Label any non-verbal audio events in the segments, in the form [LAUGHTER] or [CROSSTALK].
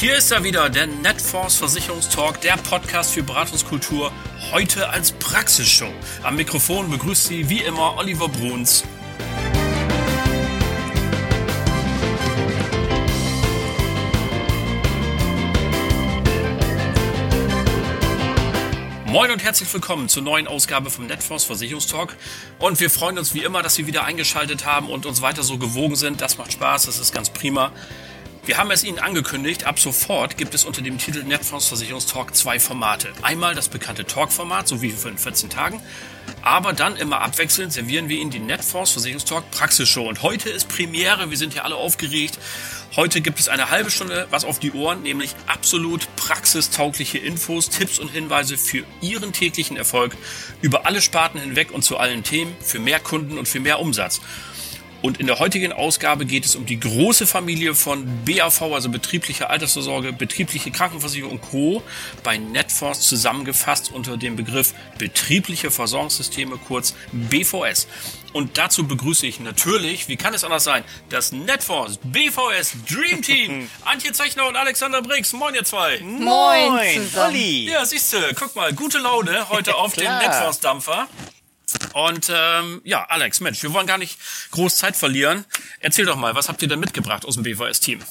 Hier ist er wieder, der Netforce Versicherungstalk, der Podcast für Beratungskultur, heute als Praxisshow. Am Mikrofon begrüßt Sie wie immer Oliver Bruns. Moin und herzlich willkommen zur neuen Ausgabe vom Netforce Versicherungstalk. Und wir freuen uns wie immer, dass Sie wieder eingeschaltet haben und uns weiter so gewogen sind. Das macht Spaß, das ist ganz prima. Wir haben es Ihnen angekündigt, ab sofort gibt es unter dem Titel Netfonds Versicherungstalk zwei Formate. Einmal das bekannte Talk-Format, so wie vor 14 Tagen, aber dann immer abwechselnd servieren wir Ihnen die Netfonds Versicherungstalk Praxisshow. Und heute ist Premiere, wir sind hier alle aufgeregt. Heute gibt es eine halbe Stunde was auf die Ohren, nämlich absolut praxistaugliche Infos, Tipps und Hinweise für Ihren täglichen Erfolg über alle Sparten hinweg und zu allen Themen, für mehr Kunden und für mehr Umsatz. Und in der heutigen Ausgabe geht es um die große Familie von BAV, also betriebliche Altersvorsorge, betriebliche Krankenversicherung und Co. bei Netforce zusammengefasst unter dem Begriff betriebliche Versorgungssysteme, kurz BVS. Und dazu begrüße ich natürlich, wie kann es anders sein, das Netforce BVS Dream Team. [LAUGHS] Antje Zechner und Alexander Briggs. Moin, ihr zwei. Moin, Olli. Ja, siehst du, guck mal, gute Laune heute [LAUGHS] auf dem Netforce Dampfer. Und ähm, ja, Alex, Mensch, wir wollen gar nicht groß Zeit verlieren. Erzähl doch mal, was habt ihr denn mitgebracht aus dem BVS-Team?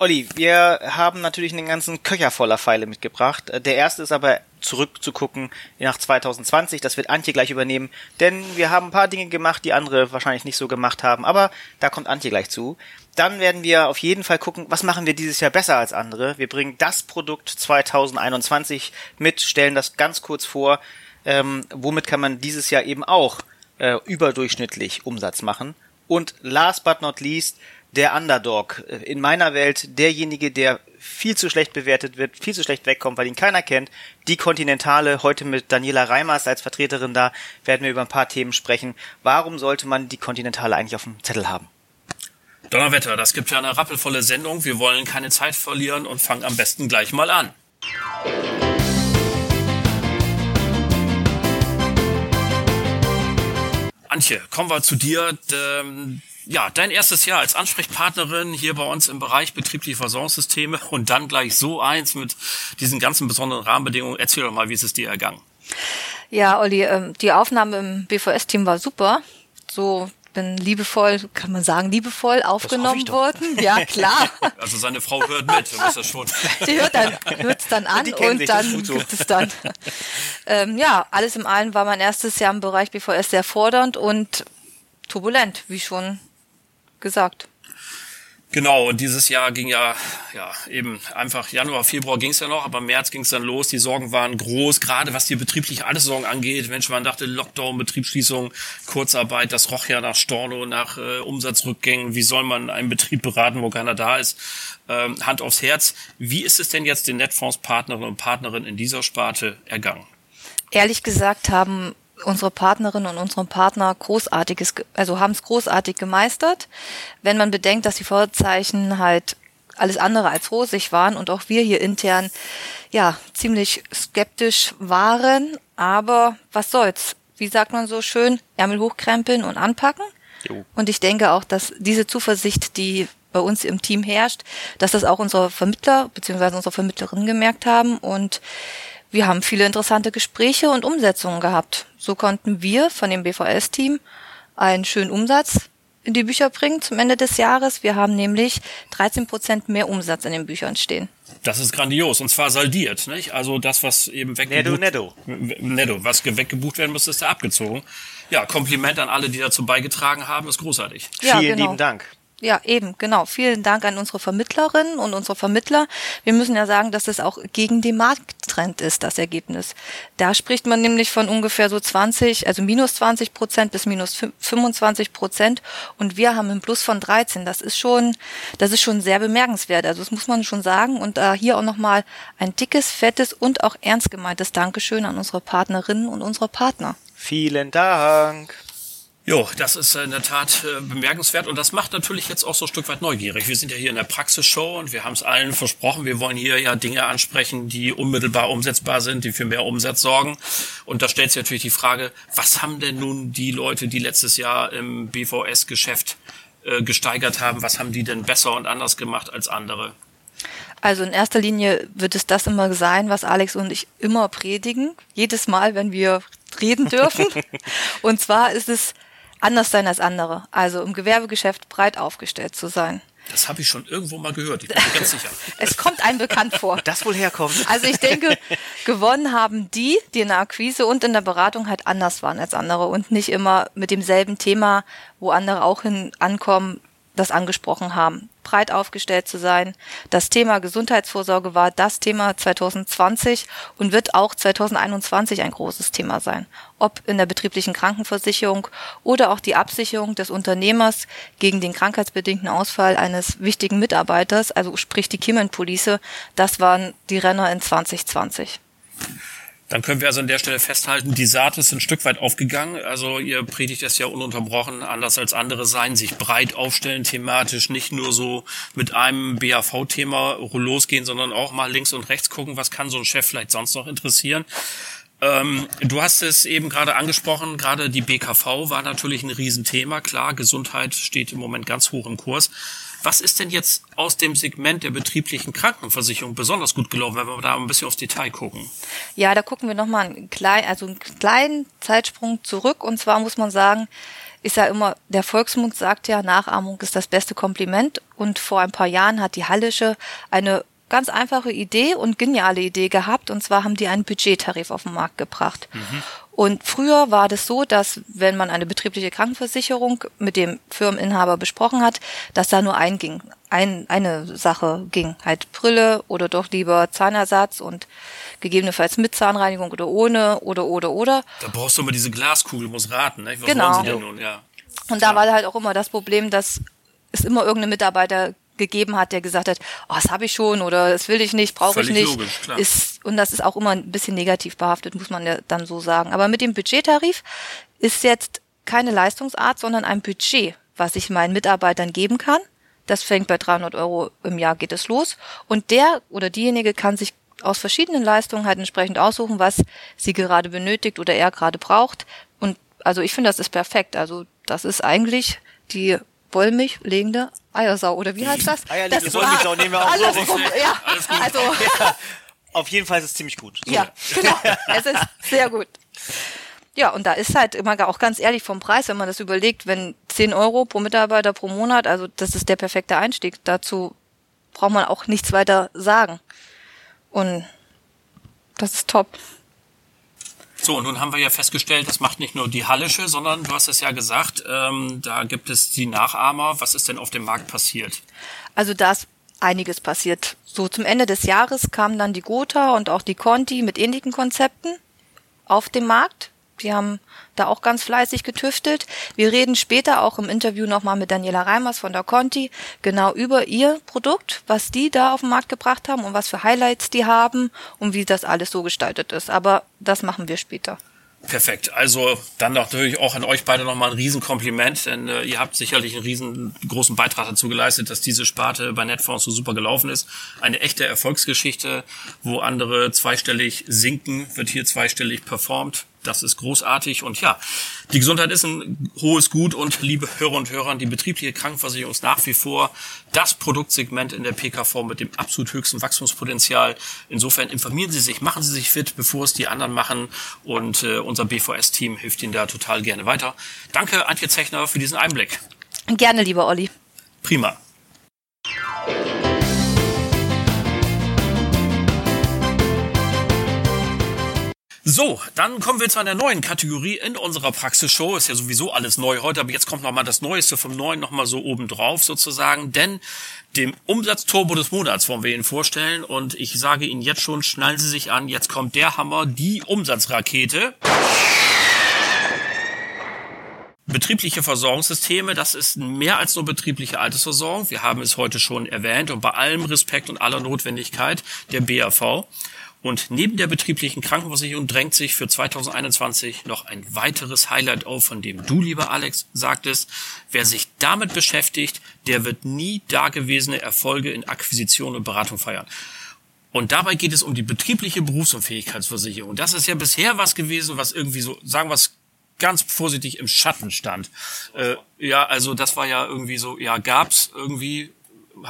Olli, wir haben natürlich einen ganzen Köcher voller Pfeile mitgebracht. Der erste ist aber zurückzugucken nach 2020. Das wird Antje gleich übernehmen, denn wir haben ein paar Dinge gemacht, die andere wahrscheinlich nicht so gemacht haben. Aber da kommt Antje gleich zu. Dann werden wir auf jeden Fall gucken, was machen wir dieses Jahr besser als andere. Wir bringen das Produkt 2021 mit, stellen das ganz kurz vor ähm, womit kann man dieses Jahr eben auch äh, überdurchschnittlich Umsatz machen. Und last but not least, der Underdog. Äh, in meiner Welt derjenige, der viel zu schlecht bewertet wird, viel zu schlecht wegkommt, weil ihn keiner kennt. Die Kontinentale, heute mit Daniela Reimers als Vertreterin da, werden wir über ein paar Themen sprechen. Warum sollte man die Kontinentale eigentlich auf dem Zettel haben? Donnerwetter, das gibt ja eine rappelvolle Sendung. Wir wollen keine Zeit verlieren und fangen am besten gleich mal an. Antje, kommen wir zu dir. Ähm, ja, dein erstes Jahr als Ansprechpartnerin hier bei uns im Bereich betriebliche Versorgungssysteme und dann gleich so eins mit diesen ganzen besonderen Rahmenbedingungen. Erzähl doch mal, wie ist es dir ergangen? Ja, Olli, ähm, die Aufnahme im BVS-Team war super. So bin liebevoll, kann man sagen, liebevoll aufgenommen worden. Ja, klar. [LAUGHS] Also seine Frau hört mit, weißt das schon. [LAUGHS] Die hört dann, hört's dann an und dann gibt es dann. [LAUGHS] Ähm, ja, alles im allen war mein erstes Jahr im Bereich BVS sehr fordernd und turbulent, wie schon gesagt. Genau, und dieses Jahr ging ja, ja, eben einfach Januar, Februar ging es ja noch, aber März ging es dann los. Die Sorgen waren groß, gerade was die betriebliche Alterssorgen angeht. Mensch, man dachte Lockdown, Betriebsschließung, Kurzarbeit, das roch ja nach Storno, nach äh, Umsatzrückgängen. Wie soll man einen Betrieb beraten, wo keiner da ist? Ähm, Hand aufs Herz. Wie ist es denn jetzt den Netfonds-Partnerinnen und Partnerinnen in dieser Sparte ergangen? Ehrlich gesagt haben unsere Partnerinnen und unsere Partner großartiges, also haben es großartig gemeistert. Wenn man bedenkt, dass die Vorzeichen halt alles andere als rosig waren und auch wir hier intern ja ziemlich skeptisch waren, aber was soll's? Wie sagt man so schön, Ärmel hochkrempeln und anpacken? Jo. Und ich denke auch, dass diese Zuversicht, die bei uns im Team herrscht, dass das auch unsere Vermittler bzw. unsere Vermittlerinnen gemerkt haben und wir haben viele interessante Gespräche und Umsetzungen gehabt. So konnten wir von dem BVS-Team einen schönen Umsatz in die Bücher bringen zum Ende des Jahres. Wir haben nämlich 13 Prozent mehr Umsatz in den Büchern stehen. Das ist grandios und zwar saldiert, nicht? Also das, was eben weggebucht, netto, netto, netto, was weggebucht werden muss, ist da abgezogen. Ja, Kompliment an alle, die dazu beigetragen haben, ist großartig. Ja, Vielen genau. lieben Dank. Ja, eben, genau. Vielen Dank an unsere Vermittlerinnen und unsere Vermittler. Wir müssen ja sagen, dass es auch gegen den Markttrend ist, das Ergebnis. Da spricht man nämlich von ungefähr so 20, also minus 20 Prozent bis minus 25 Prozent. Und wir haben einen Plus von 13. Das ist schon, das ist schon sehr bemerkenswert. Also das muss man schon sagen. Und äh, hier auch nochmal ein dickes, fettes und auch ernst gemeintes Dankeschön an unsere Partnerinnen und unsere Partner. Vielen Dank. Jo, das ist in der Tat äh, bemerkenswert und das macht natürlich jetzt auch so ein Stück weit neugierig. Wir sind ja hier in der Praxisshow und wir haben es allen versprochen, wir wollen hier ja Dinge ansprechen, die unmittelbar umsetzbar sind, die für mehr Umsatz sorgen. Und da stellt sich natürlich die Frage, was haben denn nun die Leute, die letztes Jahr im BVS-Geschäft äh, gesteigert haben, was haben die denn besser und anders gemacht als andere? Also in erster Linie wird es das immer sein, was Alex und ich immer predigen, jedes Mal, wenn wir reden dürfen. [LAUGHS] und zwar ist es anders sein als andere. Also im Gewerbegeschäft breit aufgestellt zu sein. Das habe ich schon irgendwo mal gehört, ich bin mir ganz sicher. [LAUGHS] es kommt einem bekannt vor. [LAUGHS] Das wohl herkommt. Also ich denke, gewonnen haben die, die in der Akquise und in der Beratung halt anders waren als andere und nicht immer mit demselben Thema, wo andere auch hin ankommen, das angesprochen haben breit aufgestellt zu sein. Das Thema Gesundheitsvorsorge war das Thema 2020 und wird auch 2021 ein großes Thema sein. Ob in der betrieblichen Krankenversicherung oder auch die Absicherung des Unternehmers gegen den krankheitsbedingten Ausfall eines wichtigen Mitarbeiters, also sprich die Kiemen Police, das waren die Renner in 2020. Dann können wir also an der Stelle festhalten, die Saat ist ein Stück weit aufgegangen. Also ihr predigt es ja ununterbrochen, anders als andere sein, sich breit aufstellen thematisch, nicht nur so mit einem BAV-Thema losgehen, sondern auch mal links und rechts gucken, was kann so ein Chef vielleicht sonst noch interessieren. Ähm, du hast es eben gerade angesprochen, gerade die BKV war natürlich ein Riesenthema. Klar, Gesundheit steht im Moment ganz hoch im Kurs. Was ist denn jetzt aus dem Segment der betrieblichen Krankenversicherung besonders gut gelaufen, wenn wir da ein bisschen aufs Detail gucken? Ja, da gucken wir nochmal einen kleinen, also einen kleinen Zeitsprung zurück. Und zwar muss man sagen, ist ja immer, der Volksmund sagt ja, Nachahmung ist das beste Kompliment. Und vor ein paar Jahren hat die Hallische eine ganz einfache Idee und geniale Idee gehabt. Und zwar haben die einen Budgettarif auf den Markt gebracht. Mhm. Und früher war das so, dass wenn man eine betriebliche Krankenversicherung mit dem Firmeninhaber besprochen hat, dass da nur ein ging, ein, eine Sache ging, halt Brille oder doch lieber Zahnersatz und gegebenenfalls mit Zahnreinigung oder ohne oder oder oder. Da brauchst du immer diese Glaskugel, muss raten, ne? Was genau. wollen Sie denn nun? Ja. Und da war halt auch immer das Problem, dass es immer irgendeine Mitarbeiter gegeben hat, der gesagt hat, oh, das habe ich schon oder das will ich nicht, brauche ich nicht. Logisch, klar. Und das ist auch immer ein bisschen negativ behaftet, muss man ja dann so sagen. Aber mit dem Budgettarif ist jetzt keine Leistungsart, sondern ein Budget, was ich meinen Mitarbeitern geben kann. Das fängt bei 300 Euro im Jahr geht es los. Und der oder diejenige kann sich aus verschiedenen Leistungen halt entsprechend aussuchen, was sie gerade benötigt oder er gerade braucht. Und also ich finde, das ist perfekt. Also das ist eigentlich die Wollmilch legende Eiersau, oder wie heißt das? Eierlegende Wollmilchsau nehmen wir auch [LAUGHS] so. Ja, alles gut. Also, [LAUGHS] ja. Auf jeden Fall ist es ziemlich gut. So. Ja, genau. [LAUGHS] Es ist sehr gut. Ja, und da ist halt immer auch ganz ehrlich vom Preis, wenn man das überlegt, wenn 10 Euro pro Mitarbeiter pro Monat, also das ist der perfekte Einstieg. Dazu braucht man auch nichts weiter sagen. Und das ist top. So, und nun haben wir ja festgestellt, das macht nicht nur die Hallische, sondern du hast es ja gesagt, ähm, da gibt es die Nachahmer. Was ist denn auf dem Markt passiert? Also da ist einiges passiert. So zum Ende des Jahres kamen dann die Gotha und auch die Conti mit ähnlichen Konzepten auf den Markt. Die haben da auch ganz fleißig getüftelt. Wir reden später auch im Interview nochmal mit Daniela Reimers von der Conti genau über ihr Produkt, was die da auf den Markt gebracht haben und was für Highlights die haben und wie das alles so gestaltet ist. Aber das machen wir später. Perfekt. Also dann natürlich auch an euch beide nochmal ein Riesenkompliment, denn äh, ihr habt sicherlich einen riesengroßen Beitrag dazu geleistet, dass diese Sparte bei Netfonds so super gelaufen ist. Eine echte Erfolgsgeschichte, wo andere zweistellig sinken, wird hier zweistellig performt. Das ist großartig und ja, die Gesundheit ist ein hohes Gut und liebe Hörer und Hörer, die betriebliche Krankenversicherung ist nach wie vor das Produktsegment in der PKV mit dem absolut höchsten Wachstumspotenzial. Insofern informieren Sie sich, machen Sie sich fit, bevor es die anderen machen und äh, unser BVS-Team hilft Ihnen da total gerne weiter. Danke, Antje Zechner, für diesen Einblick. Gerne, lieber Olli. Prima. So, dann kommen wir zu einer neuen Kategorie in unserer Praxisshow. Ist ja sowieso alles neu heute, aber jetzt kommt nochmal das Neueste vom Neuen nochmal so oben drauf sozusagen, denn dem Umsatzturbo des Monats wollen wir Ihnen vorstellen und ich sage Ihnen jetzt schon, schnallen Sie sich an, jetzt kommt der Hammer, die Umsatzrakete. Betriebliche Versorgungssysteme, das ist mehr als nur betriebliche Altersversorgung. Wir haben es heute schon erwähnt und bei allem Respekt und aller Notwendigkeit der BAV. Und neben der betrieblichen Krankenversicherung drängt sich für 2021 noch ein weiteres Highlight auf, von dem du, lieber Alex, sagtest, wer sich damit beschäftigt, der wird nie dagewesene Erfolge in Akquisition und Beratung feiern. Und dabei geht es um die betriebliche Berufsunfähigkeitsversicherung. Das ist ja bisher was gewesen, was irgendwie so, sagen wir es ganz vorsichtig, im Schatten stand. Äh, ja, also das war ja irgendwie so, ja, gab's irgendwie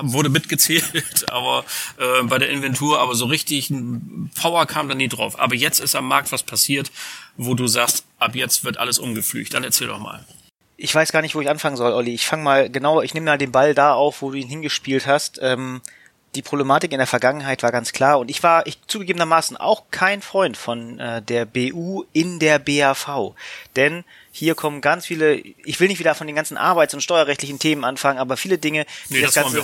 wurde mitgezählt, [LAUGHS] aber äh, bei der Inventur, aber so richtig Power kam da nie drauf. Aber jetzt ist am Markt was passiert, wo du sagst, ab jetzt wird alles umgepflügt. Dann erzähl doch mal. Ich weiß gar nicht, wo ich anfangen soll, Olli. Ich fange mal genau, ich nehme mal den Ball da auf, wo du ihn hingespielt hast. Ähm, die Problematik in der Vergangenheit war ganz klar und ich war ich zugegebenermaßen auch kein Freund von äh, der BU in der BAV, denn hier kommen ganz viele, ich will nicht wieder von den ganzen arbeits- und steuerrechtlichen Themen anfangen, aber viele Dinge, die nee, das, das Ganze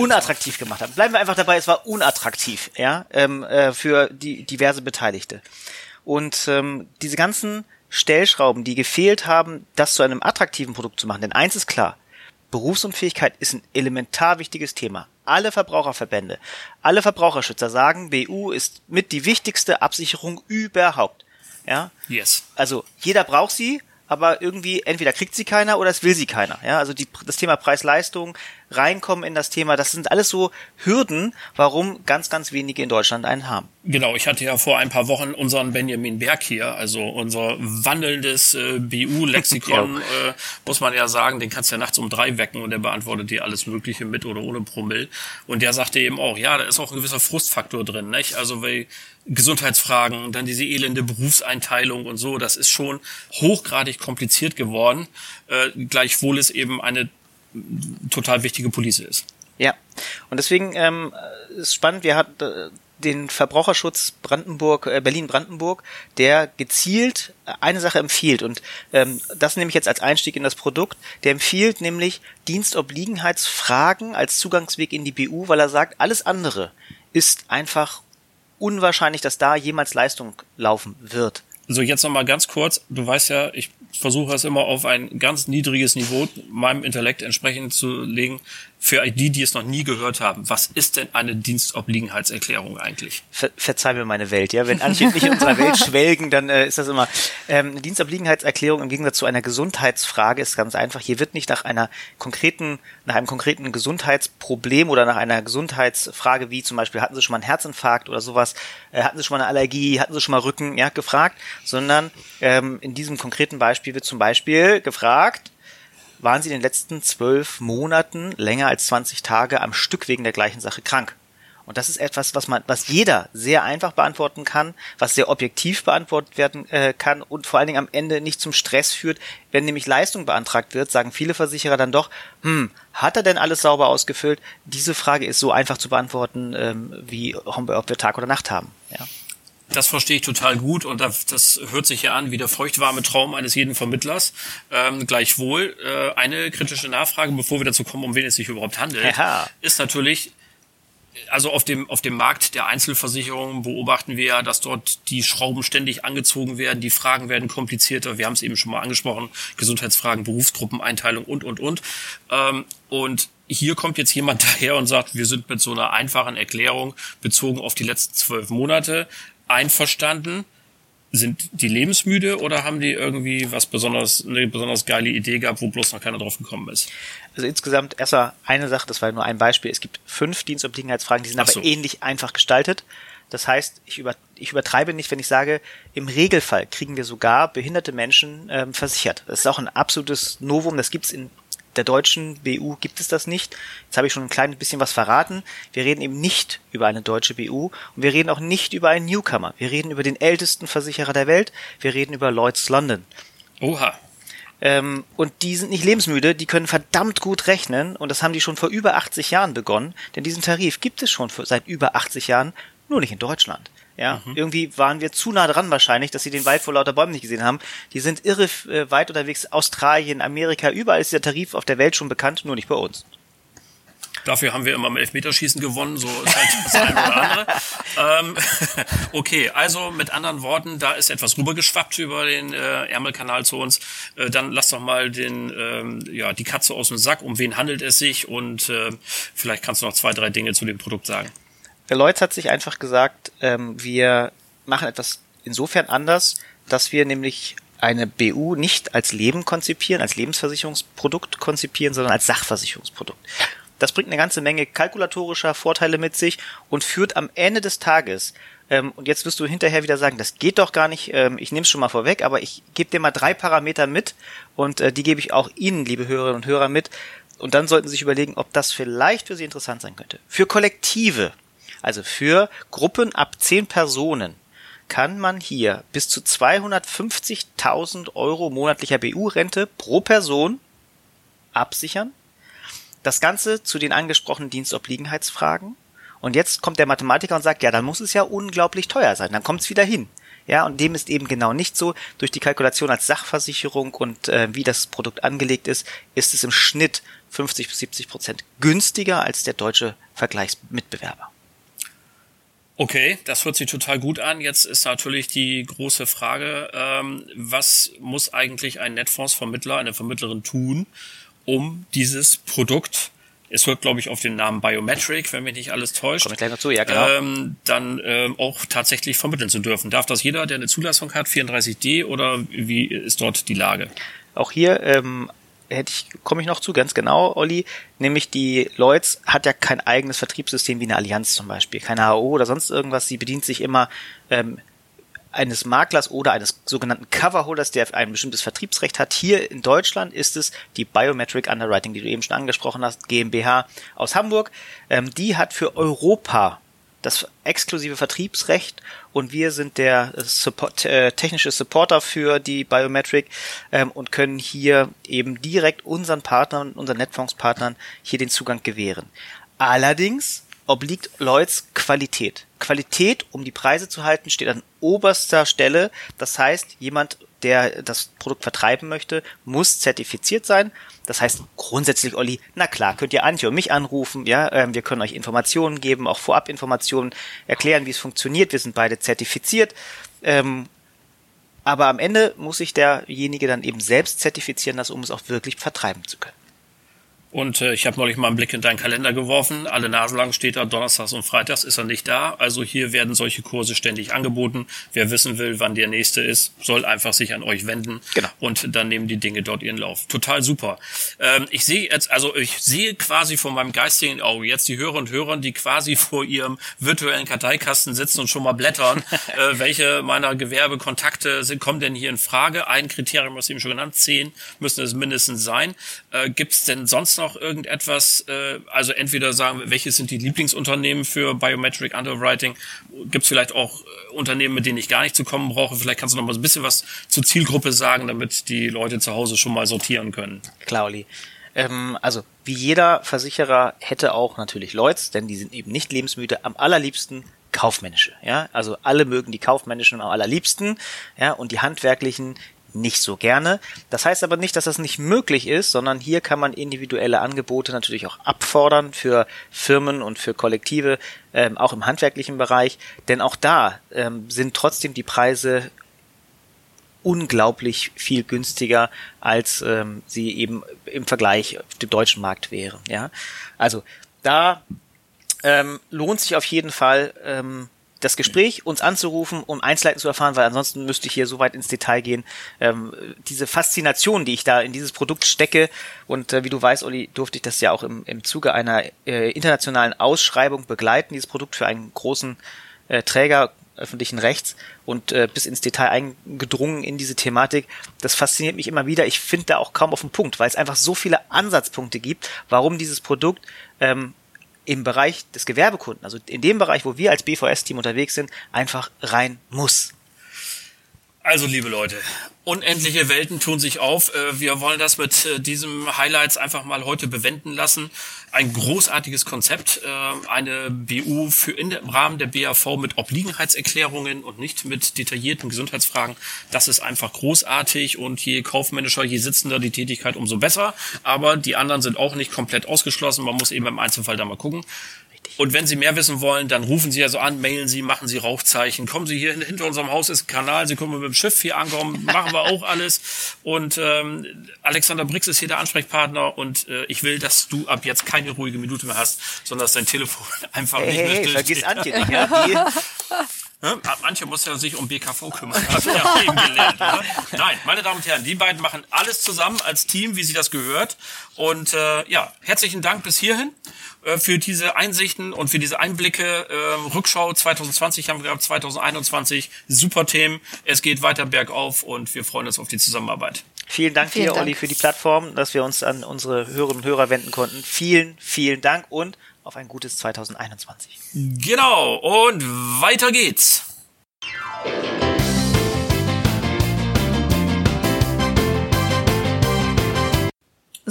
unattraktiv gemacht haben. Bleiben wir einfach dabei, es war unattraktiv, ja, ähm, äh, für die diverse Beteiligte. Und ähm, diese ganzen Stellschrauben, die gefehlt haben, das zu einem attraktiven Produkt zu machen. Denn eins ist klar, Berufsunfähigkeit ist ein elementar wichtiges Thema. Alle Verbraucherverbände, alle Verbraucherschützer sagen, BU ist mit die wichtigste Absicherung überhaupt. Ja? Yes. Also jeder braucht sie, aber irgendwie entweder kriegt sie keiner oder es will sie keiner. Ja, also die, das Thema Preis-Leistung, reinkommen in das Thema, das sind alles so Hürden, warum ganz, ganz wenige in Deutschland einen haben. Genau, ich hatte ja vor ein paar Wochen unseren Benjamin Berg hier, also unser wandelndes äh, BU-Lexikon, [LAUGHS] äh, muss man ja sagen, den kannst du ja nachts um drei wecken und der beantwortet dir alles Mögliche mit oder ohne Promille. Und der sagte eben auch, ja, da ist auch ein gewisser Frustfaktor drin, nicht? Also weil Gesundheitsfragen, dann diese elende Berufseinteilung und so, das ist schon hochgradig kompliziert geworden. Äh, gleichwohl es eben eine total wichtige Police ist. Ja, und deswegen ähm, ist spannend, wir hatten äh, den Verbraucherschutz Brandenburg, äh, Berlin-Brandenburg, der gezielt eine Sache empfiehlt und ähm, das nehme ich jetzt als Einstieg in das Produkt. Der empfiehlt nämlich Dienstobliegenheitsfragen als Zugangsweg in die BU, weil er sagt, alles andere ist einfach unwahrscheinlich, dass da jemals Leistung laufen wird. So, jetzt nochmal ganz kurz. Du weißt ja, ich versuche es immer auf ein ganz niedriges Niveau meinem Intellekt entsprechend zu legen. Für die, die es noch nie gehört haben, was ist denn eine Dienstobliegenheitserklärung eigentlich? Ver verzeih mir meine Welt, ja. Wenn Antje nicht in unserer Welt [LAUGHS] schwelgen, dann äh, ist das immer. Ähm, eine Dienstobliegenheitserklärung im Gegensatz zu einer Gesundheitsfrage ist ganz einfach. Hier wird nicht nach einer konkreten, nach einem konkreten Gesundheitsproblem oder nach einer Gesundheitsfrage wie zum Beispiel hatten Sie schon mal einen Herzinfarkt oder sowas, äh, hatten Sie schon mal eine Allergie, hatten Sie schon mal Rücken, ja, gefragt, sondern ähm, in diesem konkreten Beispiel wird zum Beispiel gefragt, waren Sie in den letzten zwölf Monaten länger als 20 Tage am Stück wegen der gleichen Sache krank. Und das ist etwas, was man, was jeder sehr einfach beantworten kann, was sehr objektiv beantwortet werden äh, kann und vor allen Dingen am Ende nicht zum Stress führt. Wenn nämlich Leistung beantragt wird, sagen viele Versicherer dann doch, hm, hat er denn alles sauber ausgefüllt? Diese Frage ist so einfach zu beantworten, ähm, wie ob wir Tag oder Nacht haben. Ja. Das verstehe ich total gut und das, das hört sich ja an wie der feuchtwarme Traum eines jeden Vermittlers. Ähm, gleichwohl äh, eine kritische Nachfrage, bevor wir dazu kommen, um wen es sich überhaupt handelt, ja. ist natürlich, also auf dem, auf dem Markt der Einzelversicherungen beobachten wir ja, dass dort die Schrauben ständig angezogen werden, die Fragen werden komplizierter, wir haben es eben schon mal angesprochen, Gesundheitsfragen, Berufsgruppeneinteilung und, und, und. Ähm, und hier kommt jetzt jemand [LAUGHS] daher und sagt, wir sind mit so einer einfachen Erklärung bezogen auf die letzten zwölf Monate einverstanden. Sind die lebensmüde oder haben die irgendwie was besonders, eine besonders geile Idee gehabt, wo bloß noch keiner drauf gekommen ist? Also insgesamt erstmal eine Sache, das war nur ein Beispiel. Es gibt fünf Dienstobliegenheitsfragen, die sind so. aber ähnlich einfach gestaltet. Das heißt, ich, über, ich übertreibe nicht, wenn ich sage, im Regelfall kriegen wir sogar behinderte Menschen ähm, versichert. Das ist auch ein absolutes Novum. Das gibt's in der deutschen BU gibt es das nicht. Jetzt habe ich schon ein kleines bisschen was verraten. Wir reden eben nicht über eine deutsche BU und wir reden auch nicht über einen Newcomer. Wir reden über den ältesten Versicherer der Welt. Wir reden über Lloyds London. Oha. Ähm, und die sind nicht lebensmüde, die können verdammt gut rechnen und das haben die schon vor über 80 Jahren begonnen, denn diesen Tarif gibt es schon seit über 80 Jahren, nur nicht in Deutschland. Ja, mhm. irgendwie waren wir zu nah dran wahrscheinlich, dass sie den Wald vor lauter Bäumen nicht gesehen haben. Die sind irre äh, weit unterwegs. Australien, Amerika, überall ist der Tarif auf der Welt schon bekannt, nur nicht bei uns. Dafür haben wir immer im Elfmeterschießen gewonnen, so ist halt das eine oder andere. [LAUGHS] ähm, [LAUGHS] okay, also mit anderen Worten, da ist etwas rübergeschwappt über den äh, Ärmelkanal zu uns. Äh, dann lass doch mal den, ähm, ja, die Katze aus dem Sack. Um wen handelt es sich? Und äh, vielleicht kannst du noch zwei, drei Dinge zu dem Produkt sagen. Lloyds hat sich einfach gesagt, ähm, wir machen etwas insofern anders, dass wir nämlich eine BU nicht als Leben konzipieren, als Lebensversicherungsprodukt konzipieren, sondern als Sachversicherungsprodukt. Das bringt eine ganze Menge kalkulatorischer Vorteile mit sich und führt am Ende des Tages, ähm, und jetzt wirst du hinterher wieder sagen, das geht doch gar nicht, ähm, ich nehme es schon mal vorweg, aber ich gebe dir mal drei Parameter mit und äh, die gebe ich auch Ihnen, liebe Hörerinnen und Hörer, mit, und dann sollten Sie sich überlegen, ob das vielleicht für Sie interessant sein könnte. Für Kollektive, also für Gruppen ab zehn Personen, kann man hier bis zu 250.000 Euro monatlicher BU-Rente pro Person absichern. Das Ganze zu den angesprochenen Dienstobliegenheitsfragen. Und jetzt kommt der Mathematiker und sagt, ja, dann muss es ja unglaublich teuer sein. Dann kommt es wieder hin. Ja, und dem ist eben genau nicht so. Durch die Kalkulation als Sachversicherung und äh, wie das Produkt angelegt ist, ist es im Schnitt 50 bis 70 Prozent günstiger als der deutsche Vergleichsmitbewerber. Okay, das hört sich total gut an. Jetzt ist natürlich die große Frage, ähm, was muss eigentlich ein Netfondsvermittler, eine Vermittlerin tun, um dieses Produkt es hört, glaube ich, auf den Namen Biometric, wenn mich nicht alles täuscht. Komme ich gleich noch zu, ja, genau. Ähm, dann ähm, auch tatsächlich vermitteln zu dürfen. Darf das jeder, der eine Zulassung hat, 34D oder wie ist dort die Lage? Auch hier ähm, hätte ich, komme ich noch zu, ganz genau, Olli, nämlich die Lloyds hat ja kein eigenes Vertriebssystem wie eine Allianz zum Beispiel, keine HO oder sonst irgendwas, sie bedient sich immer ähm, eines Maklers oder eines sogenannten Coverholders, der ein bestimmtes Vertriebsrecht hat. Hier in Deutschland ist es die Biometric Underwriting, die du eben schon angesprochen hast, GmbH aus Hamburg. Ähm, die hat für Europa das exklusive Vertriebsrecht und wir sind der Support, äh, technische Supporter für die Biometric ähm, und können hier eben direkt unseren Partnern, unseren Netfondspartnern hier den Zugang gewähren. Allerdings obliegt Lloyds Qualität. Qualität, um die Preise zu halten, steht an oberster Stelle. Das heißt, jemand, der das Produkt vertreiben möchte, muss zertifiziert sein. Das heißt grundsätzlich, Olli, na klar, könnt ihr Antje und mich anrufen, ja, ähm, wir können euch Informationen geben, auch Vorabinformationen, erklären, wie es funktioniert. Wir sind beide zertifiziert. Ähm, aber am Ende muss sich derjenige dann eben selbst zertifizieren lassen, um es auch wirklich vertreiben zu können. Und äh, ich habe neulich mal einen Blick in deinen Kalender geworfen. Alle Nasen lang steht da, Donnerstags und Freitags ist er nicht da. Also hier werden solche Kurse ständig angeboten. Wer wissen will, wann der nächste ist, soll einfach sich an euch wenden. Genau. Und dann nehmen die Dinge dort ihren Lauf. Total super. Ähm, ich sehe jetzt, also ich sehe quasi vor meinem geistigen Auge jetzt die Hörer und Hörer, die quasi vor ihrem virtuellen Karteikasten sitzen und schon mal blättern. [LAUGHS] äh, welche meiner Gewerbekontakte sind, kommen denn hier in Frage? Ein Kriterium, was eben schon genannt, zehn müssen es mindestens sein. Äh, Gibt es denn sonst noch noch irgendetwas, äh, also entweder sagen, welche sind die Lieblingsunternehmen für Biometric Underwriting? Gibt es vielleicht auch äh, Unternehmen, mit denen ich gar nicht zu kommen brauche? Vielleicht kannst du noch mal ein bisschen was zur Zielgruppe sagen, damit die Leute zu Hause schon mal sortieren können. Klar. Ähm, also, wie jeder Versicherer hätte auch natürlich Lloyds, denn die sind eben nicht lebensmüde, am allerliebsten kaufmännische, ja, also alle mögen die kaufmännischen am allerliebsten, ja, und die handwerklichen, nicht so gerne. Das heißt aber nicht, dass das nicht möglich ist, sondern hier kann man individuelle Angebote natürlich auch abfordern für Firmen und für Kollektive, ähm, auch im handwerklichen Bereich. Denn auch da ähm, sind trotzdem die Preise unglaublich viel günstiger, als ähm, sie eben im Vergleich auf dem deutschen Markt wären. Ja, also da ähm, lohnt sich auf jeden Fall ähm, das Gespräch, uns anzurufen, um Einzelheiten zu erfahren, weil ansonsten müsste ich hier so weit ins Detail gehen. Ähm, diese Faszination, die ich da in dieses Produkt stecke, und äh, wie du weißt, Olli, durfte ich das ja auch im, im Zuge einer äh, internationalen Ausschreibung begleiten, dieses Produkt für einen großen äh, Träger öffentlichen Rechts und äh, bis ins Detail eingedrungen in diese Thematik. Das fasziniert mich immer wieder. Ich finde da auch kaum auf den Punkt, weil es einfach so viele Ansatzpunkte gibt, warum dieses Produkt ähm, im Bereich des Gewerbekunden, also in dem Bereich, wo wir als BVS-Team unterwegs sind, einfach rein muss. Also, liebe Leute, unendliche Welten tun sich auf. Äh, wir wollen das mit äh, diesem Highlights einfach mal heute bewenden lassen. Ein großartiges Konzept, äh, eine BU für in im Rahmen der BAV mit Obliegenheitserklärungen und nicht mit detaillierten Gesundheitsfragen. Das ist einfach großartig und je kaufmännischer, je sitzender die Tätigkeit, umso besser. Aber die anderen sind auch nicht komplett ausgeschlossen. Man muss eben im Einzelfall da mal gucken. Und wenn Sie mehr wissen wollen, dann rufen Sie also an, mailen Sie, machen Sie Rauchzeichen. Kommen Sie hier hinter unserem Haus ist ein Kanal, Sie können mit dem Schiff hier ankommen, machen wir auch alles. Und ähm, Alexander Brix ist hier der Ansprechpartner und äh, ich will, dass du ab jetzt keine ruhige Minute mehr hast, sondern dass dein Telefon [LAUGHS] einfach hey, nicht hey, mehr hey, vergiss. Antje nicht, ja? [LAUGHS] Ne? Manche muss ja sich um BKV kümmern. Hat er ja eben gelernt, oder? Nein, meine Damen und Herren, die beiden machen alles zusammen als Team, wie sie das gehört. Und äh, ja, herzlichen Dank bis hierhin. Äh, für diese Einsichten und für diese Einblicke. Ähm, Rückschau 2020 haben wir gehabt, 2021 super Themen. Es geht weiter bergauf und wir freuen uns auf die Zusammenarbeit. Vielen Dank vielen dir, Dank. Olli, für die Plattform, dass wir uns an unsere Hörerinnen und Hörer wenden konnten. Vielen, vielen Dank und auf ein gutes 2021. Genau, und weiter geht's.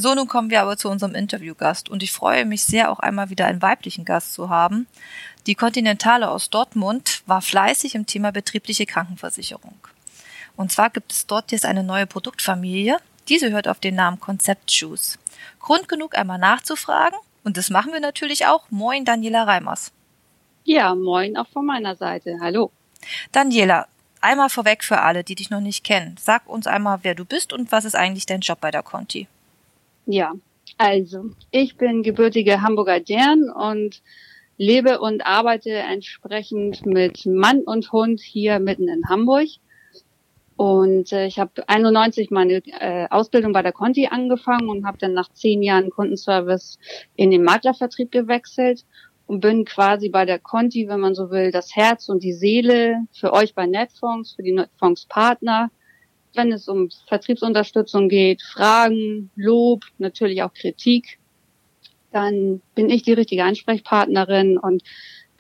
So, nun kommen wir aber zu unserem Interviewgast und ich freue mich sehr, auch einmal wieder einen weiblichen Gast zu haben. Die Kontinentale aus Dortmund war fleißig im Thema betriebliche Krankenversicherung. Und zwar gibt es dort jetzt eine neue Produktfamilie. Diese hört auf den Namen Concept Shoes. Grund genug, einmal nachzufragen. Und das machen wir natürlich auch. Moin, Daniela Reimers. Ja, moin auch von meiner Seite. Hallo. Daniela, einmal vorweg für alle, die dich noch nicht kennen. Sag uns einmal, wer du bist und was ist eigentlich dein Job bei der Conti? Ja, also ich bin gebürtige Hamburger Dern und lebe und arbeite entsprechend mit Mann und Hund hier mitten in Hamburg. Und äh, ich habe 91 meine äh, Ausbildung bei der Conti angefangen und habe dann nach zehn Jahren Kundenservice in den Maklervertrieb gewechselt und bin quasi bei der Conti, wenn man so will, das Herz und die Seele für euch bei Netfonds, für die Netfonds Partner, wenn es um Vertriebsunterstützung geht, Fragen, Lob, natürlich auch Kritik, dann bin ich die richtige Ansprechpartnerin und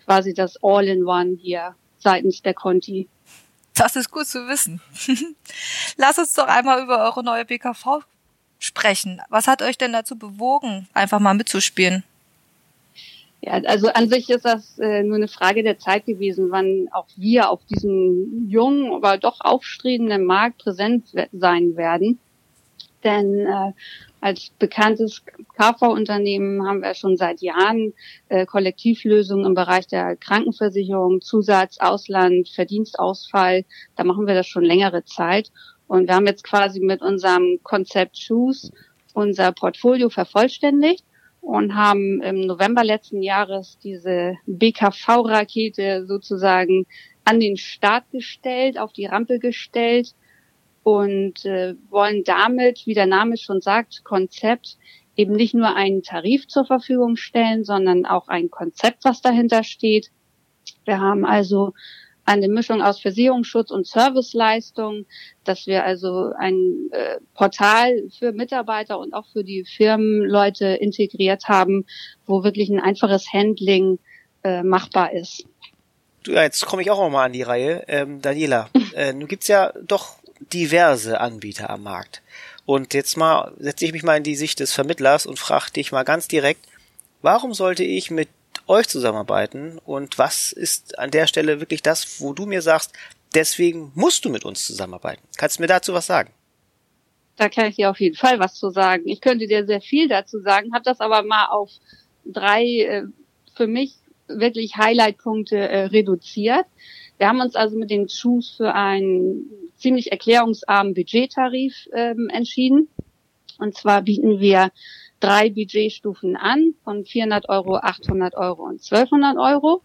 quasi das All-in-One hier seitens der Conti. Das ist gut zu wissen. [LAUGHS] Lass uns doch einmal über eure neue BKV sprechen. Was hat euch denn dazu bewogen, einfach mal mitzuspielen? Ja, also an sich ist das äh, nur eine Frage der Zeit gewesen, wann auch wir auf diesem jungen, aber doch aufstrebenden Markt präsent sein werden. Denn äh, als bekanntes KV-Unternehmen haben wir schon seit Jahren äh, Kollektivlösungen im Bereich der Krankenversicherung, Zusatz, Ausland, Verdienstausfall. Da machen wir das schon längere Zeit. Und wir haben jetzt quasi mit unserem Konzept Choose unser Portfolio vervollständigt und haben im November letzten Jahres diese BKV-Rakete sozusagen an den Start gestellt, auf die Rampe gestellt und äh, wollen damit, wie der Name schon sagt, Konzept eben nicht nur einen Tarif zur Verfügung stellen, sondern auch ein Konzept, was dahinter steht. Wir haben also eine Mischung aus Versicherungsschutz und Serviceleistung, dass wir also ein äh, Portal für Mitarbeiter und auch für die Firmenleute integriert haben, wo wirklich ein einfaches Handling äh, machbar ist. Du, ja, jetzt komme ich auch mal an die Reihe. Ähm, Daniela, [LAUGHS] äh, nun gibt's ja doch diverse Anbieter am Markt. Und jetzt mal setze ich mich mal in die Sicht des Vermittlers und frage dich mal ganz direkt, warum sollte ich mit euch zusammenarbeiten und was ist an der Stelle wirklich das, wo du mir sagst, deswegen musst du mit uns zusammenarbeiten. Kannst du mir dazu was sagen? Da kann ich dir auf jeden Fall was zu sagen. Ich könnte dir sehr viel dazu sagen, habe das aber mal auf drei äh, für mich wirklich Highlight-Punkte äh, reduziert. Wir haben uns also mit den Shoes für einen ziemlich erklärungsarmen Budgettarif ähm, entschieden. Und zwar bieten wir drei Budgetstufen an von 400 Euro, 800 Euro und 1200 Euro.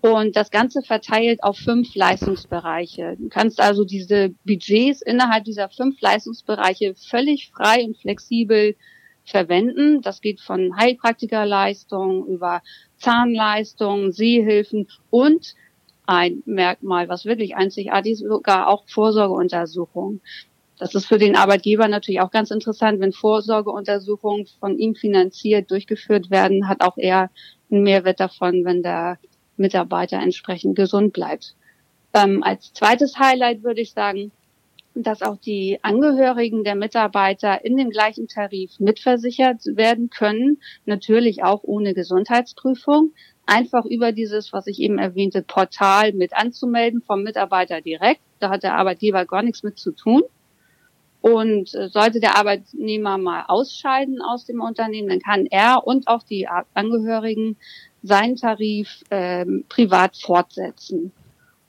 Und das Ganze verteilt auf fünf Leistungsbereiche. Du kannst also diese Budgets innerhalb dieser fünf Leistungsbereiche völlig frei und flexibel verwenden. Das geht von Heilpraktikerleistung über Zahnleistung, Sehhilfen und ein Merkmal, was wirklich einzigartig ist, sogar auch Vorsorgeuntersuchungen. Das ist für den Arbeitgeber natürlich auch ganz interessant, wenn Vorsorgeuntersuchungen von ihm finanziert durchgeführt werden, hat auch er einen Mehrwert davon, wenn der Mitarbeiter entsprechend gesund bleibt. Ähm, als zweites Highlight würde ich sagen, dass auch die Angehörigen der Mitarbeiter in dem gleichen Tarif mitversichert werden können, natürlich auch ohne Gesundheitsprüfung, einfach über dieses, was ich eben erwähnte, Portal mit anzumelden vom Mitarbeiter direkt. Da hat der Arbeitgeber gar nichts mit zu tun. Und äh, sollte der Arbeitnehmer mal ausscheiden aus dem Unternehmen, dann kann er und auch die Angehörigen seinen Tarif ähm, privat fortsetzen.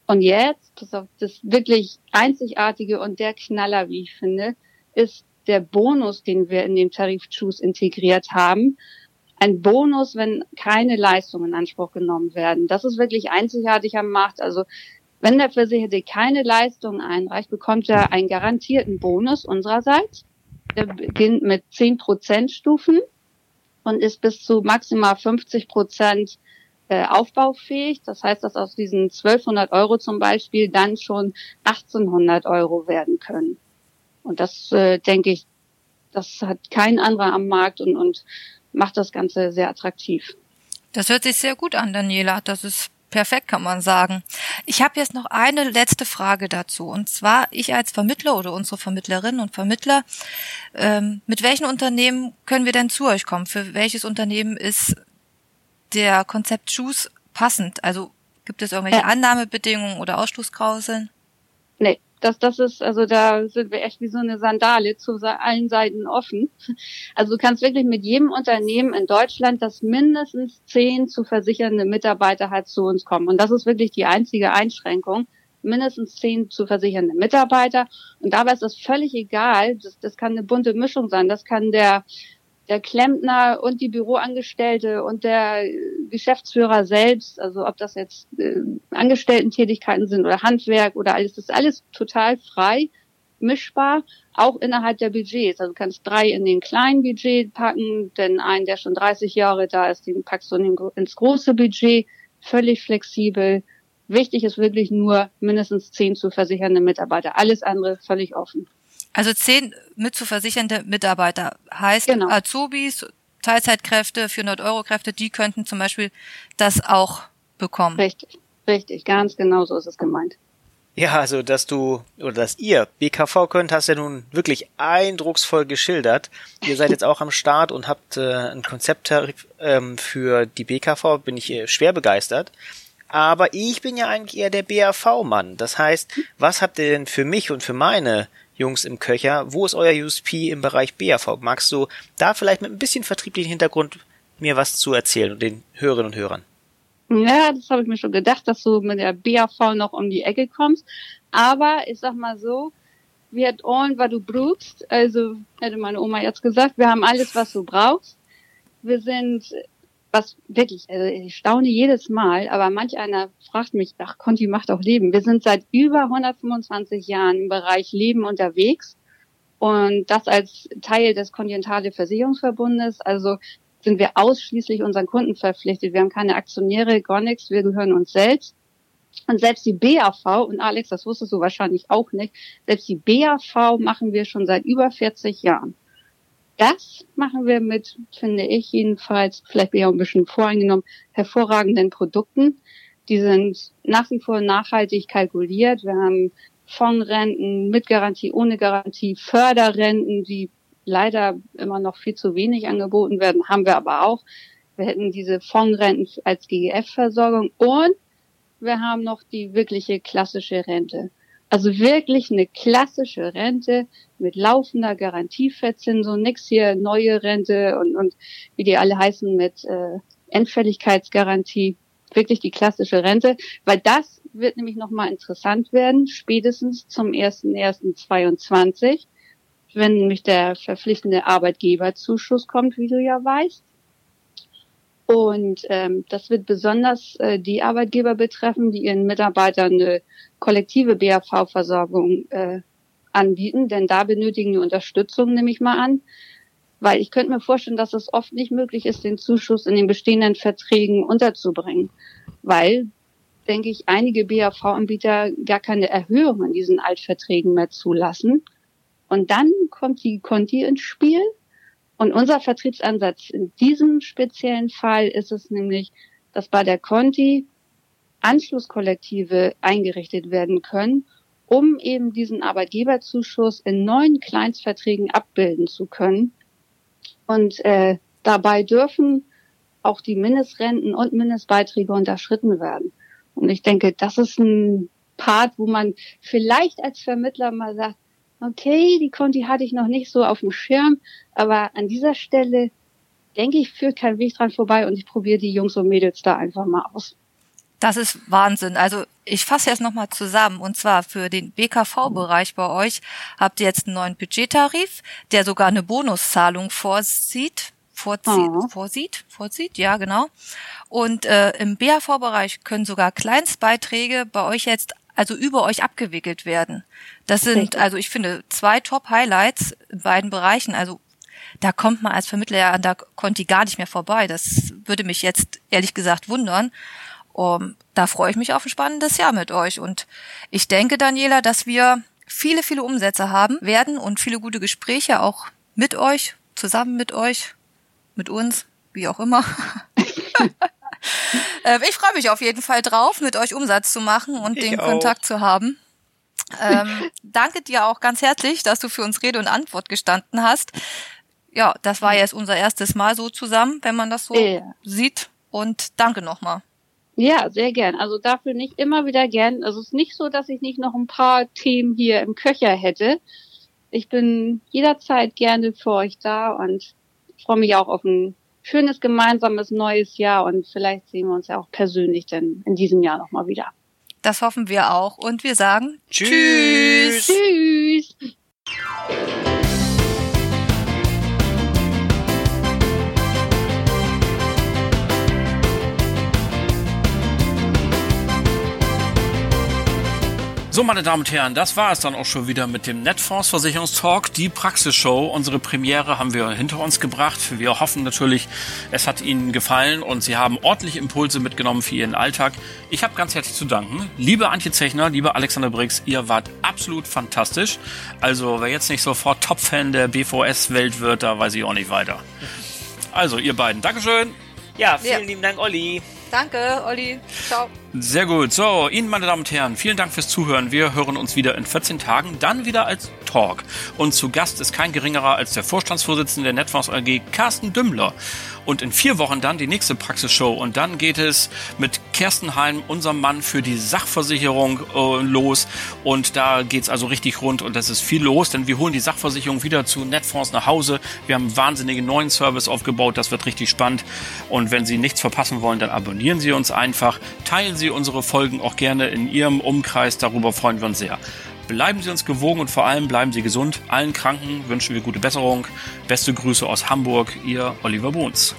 Und jetzt, pass auf, das wirklich einzigartige und der Knaller, wie ich finde, ist der Bonus, den wir in dem Tarif Choose integriert haben. Ein Bonus, wenn keine Leistungen in Anspruch genommen werden. Das ist wirklich einzigartig am Markt. Also wenn der Versicherte keine Leistung einreicht, bekommt er einen garantierten Bonus unsererseits. Der beginnt mit 10 Stufen und ist bis zu maximal 50 Prozent äh, aufbaufähig. Das heißt, dass aus diesen 1200 Euro zum Beispiel dann schon 1800 Euro werden können. Und das äh, denke ich, das hat kein anderer am Markt und, und macht das Ganze sehr attraktiv. Das hört sich sehr gut an, Daniela. Das ist perfekt, kann man sagen. Ich habe jetzt noch eine letzte Frage dazu. Und zwar, ich als Vermittler oder unsere Vermittlerinnen und Vermittler, ähm, mit welchen Unternehmen können wir denn zu euch kommen? Für welches Unternehmen ist der Konzept Shoes passend? Also gibt es irgendwelche ja. Annahmebedingungen oder Ausschlussklauseln? Nee, das, das ist, also da sind wir echt wie so eine Sandale zu allen Seiten offen. Also du kannst wirklich mit jedem Unternehmen in Deutschland, das mindestens zehn zu versichernde Mitarbeiter hat, zu uns kommen. Und das ist wirklich die einzige Einschränkung. Mindestens zehn zu versichernde Mitarbeiter. Und dabei ist das völlig egal. Das, das kann eine bunte Mischung sein. Das kann der der Klempner und die Büroangestellte und der Geschäftsführer selbst, also ob das jetzt äh, Angestellten-Tätigkeiten sind oder Handwerk oder alles, das ist alles total frei, mischbar, auch innerhalb der Budgets. Also du kannst drei in den kleinen Budget packen, denn einen, der schon 30 Jahre da ist, den packst du ins große Budget, völlig flexibel. Wichtig ist wirklich nur mindestens zehn zu versichernde Mitarbeiter. Alles andere völlig offen. Also zehn mit zu versichernde Mitarbeiter heißt genau. Azubis, Teilzeitkräfte, 400 Euro Kräfte, die könnten zum Beispiel das auch bekommen. Richtig, richtig, ganz genau so ist es gemeint. Ja, also dass du oder dass ihr BKV könnt, hast ja nun wirklich eindrucksvoll geschildert. Ihr seid jetzt auch am Start und habt äh, ein Konzepttarif ähm, für die BKV, bin ich äh, schwer begeistert. Aber ich bin ja eigentlich eher der BAV-Mann. Das heißt, was habt ihr denn für mich und für meine Jungs im Köcher. Wo ist euer USP im Bereich BAV? Magst du da vielleicht mit ein bisschen vertrieblichen Hintergrund mir was zu erzählen und den Hörerinnen und Hörern? Ja, das habe ich mir schon gedacht, dass du mit der BAV noch um die Ecke kommst. Aber ich sag mal so, wir haben allen, was du brauchst. Also hätte meine Oma jetzt gesagt, wir haben alles, was du brauchst. Wir sind was wirklich, also ich staune jedes Mal, aber manch einer fragt mich, ach, Conti macht auch Leben. Wir sind seit über 125 Jahren im Bereich Leben unterwegs und das als Teil des Kontinentale Versicherungsverbundes. Also sind wir ausschließlich unseren Kunden verpflichtet. Wir haben keine Aktionäre, gar nichts. Wir gehören uns selbst. Und selbst die BAV, und Alex, das wusstest du wahrscheinlich auch nicht, selbst die BAV machen wir schon seit über 40 Jahren das machen wir mit, finde ich jedenfalls, vielleicht bin ich auch ein bisschen voreingenommen, hervorragenden Produkten. Die sind nach wie vor nachhaltig kalkuliert. Wir haben Fondsrenten mit Garantie, ohne Garantie, Förderrenten, die leider immer noch viel zu wenig angeboten werden, haben wir aber auch. Wir hätten diese Fondsrenten als GGF-Versorgung und wir haben noch die wirkliche klassische Rente. Also wirklich eine klassische Rente mit laufender Garantieverzinsung, nix hier neue Rente und, und wie die alle heißen mit äh, Endfälligkeitsgarantie. Wirklich die klassische Rente, weil das wird nämlich nochmal interessant werden, spätestens zum 1.1.22, wenn nämlich der verpflichtende Arbeitgeberzuschuss kommt, wie du ja weißt. Und ähm, das wird besonders äh, die Arbeitgeber betreffen, die ihren Mitarbeitern eine kollektive BAV-Versorgung äh, anbieten, denn da benötigen die Unterstützung, nehme ich mal an. Weil ich könnte mir vorstellen, dass es oft nicht möglich ist, den Zuschuss in den bestehenden Verträgen unterzubringen. Weil, denke ich, einige BAV-Anbieter gar keine Erhöhung in diesen Altverträgen mehr zulassen. Und dann kommt die Conti ins Spiel und unser Vertriebsansatz in diesem speziellen Fall ist es nämlich, dass bei der Conti Anschlusskollektive eingerichtet werden können, um eben diesen Arbeitgeberzuschuss in neuen Kleinstverträgen abbilden zu können. Und äh, dabei dürfen auch die Mindestrenten und Mindestbeiträge unterschritten werden. Und ich denke, das ist ein Part, wo man vielleicht als Vermittler mal sagt, okay, die Conti hatte ich noch nicht so auf dem Schirm, aber an dieser Stelle denke ich, führt kein Weg dran vorbei und ich probiere die Jungs und Mädels da einfach mal aus. Das ist Wahnsinn. Also ich fasse jetzt nochmal zusammen. Und zwar für den BKV-Bereich bei euch habt ihr jetzt einen neuen Budgettarif, der sogar eine Bonuszahlung vorsieht. Vorzieht, oh. vorsieht, vorsieht, ja genau. Und äh, im BAV-Bereich können sogar Kleinstbeiträge bei euch jetzt also über euch abgewickelt werden. Das sind, Richtig. also ich finde, zwei Top-Highlights in beiden Bereichen. Also da kommt man als Vermittler ja an der Conti gar nicht mehr vorbei. Das würde mich jetzt ehrlich gesagt wundern. Um, da freue ich mich auf ein spannendes Jahr mit euch. Und ich denke, Daniela, dass wir viele, viele Umsätze haben werden und viele gute Gespräche auch mit euch, zusammen mit euch, mit uns, wie auch immer. [LAUGHS] [LAUGHS] Äh, ich freue mich auf jeden Fall drauf, mit euch Umsatz zu machen und ich den auch. Kontakt zu haben. Ähm, [LAUGHS] danke dir auch ganz herzlich, dass du für uns Rede und Antwort gestanden hast. Ja, das war jetzt unser erstes Mal so zusammen, wenn man das so ja. sieht. Und danke nochmal. Ja, sehr gern. Also dafür nicht immer wieder gern. Also es ist nicht so, dass ich nicht noch ein paar Themen hier im Köcher hätte. Ich bin jederzeit gerne für euch da und freue mich auch auf ein schönes gemeinsames neues Jahr und vielleicht sehen wir uns ja auch persönlich denn in diesem Jahr nochmal wieder. Das hoffen wir auch und wir sagen Tschüss. Tschüss. So, meine Damen und Herren, das war es dann auch schon wieder mit dem Netfonds Versicherungstalk, die Praxisshow. Unsere Premiere haben wir hinter uns gebracht. Wir hoffen natürlich, es hat Ihnen gefallen und Sie haben ordentliche Impulse mitgenommen für Ihren Alltag. Ich habe ganz herzlich zu danken. Liebe Antje Zechner, liebe Alexander Briggs, ihr wart absolut fantastisch. Also, wer jetzt nicht sofort Top-Fan der BVS-Welt wird, da weiß ich auch nicht weiter. Also, ihr beiden, Dankeschön. Ja, vielen ja. lieben Dank, Olli. Danke, Olli. Ciao. Sehr gut. So, Ihnen, meine Damen und Herren, vielen Dank fürs Zuhören. Wir hören uns wieder in 14 Tagen, dann wieder als Talk. Und zu Gast ist kein geringerer als der Vorstandsvorsitzende der Netfonds AG, Carsten Dümmler. Und in vier Wochen dann die nächste Praxisshow. Und dann geht es mit Kersten Heim, unserem Mann für die Sachversicherung, äh, los. Und da geht's also richtig rund und das ist viel los, denn wir holen die Sachversicherung wieder zu Netfonds nach Hause. Wir haben einen wahnsinnigen neuen Service aufgebaut. Das wird richtig spannend. Und wenn Sie nichts verpassen wollen, dann abonnieren Sie uns einfach. Teilen Sie unsere Folgen auch gerne in Ihrem Umkreis. Darüber freuen wir uns sehr. Bleiben Sie uns gewogen und vor allem bleiben Sie gesund. Allen Kranken wünschen wir gute Besserung. Beste Grüße aus Hamburg, Ihr Oliver Bohns.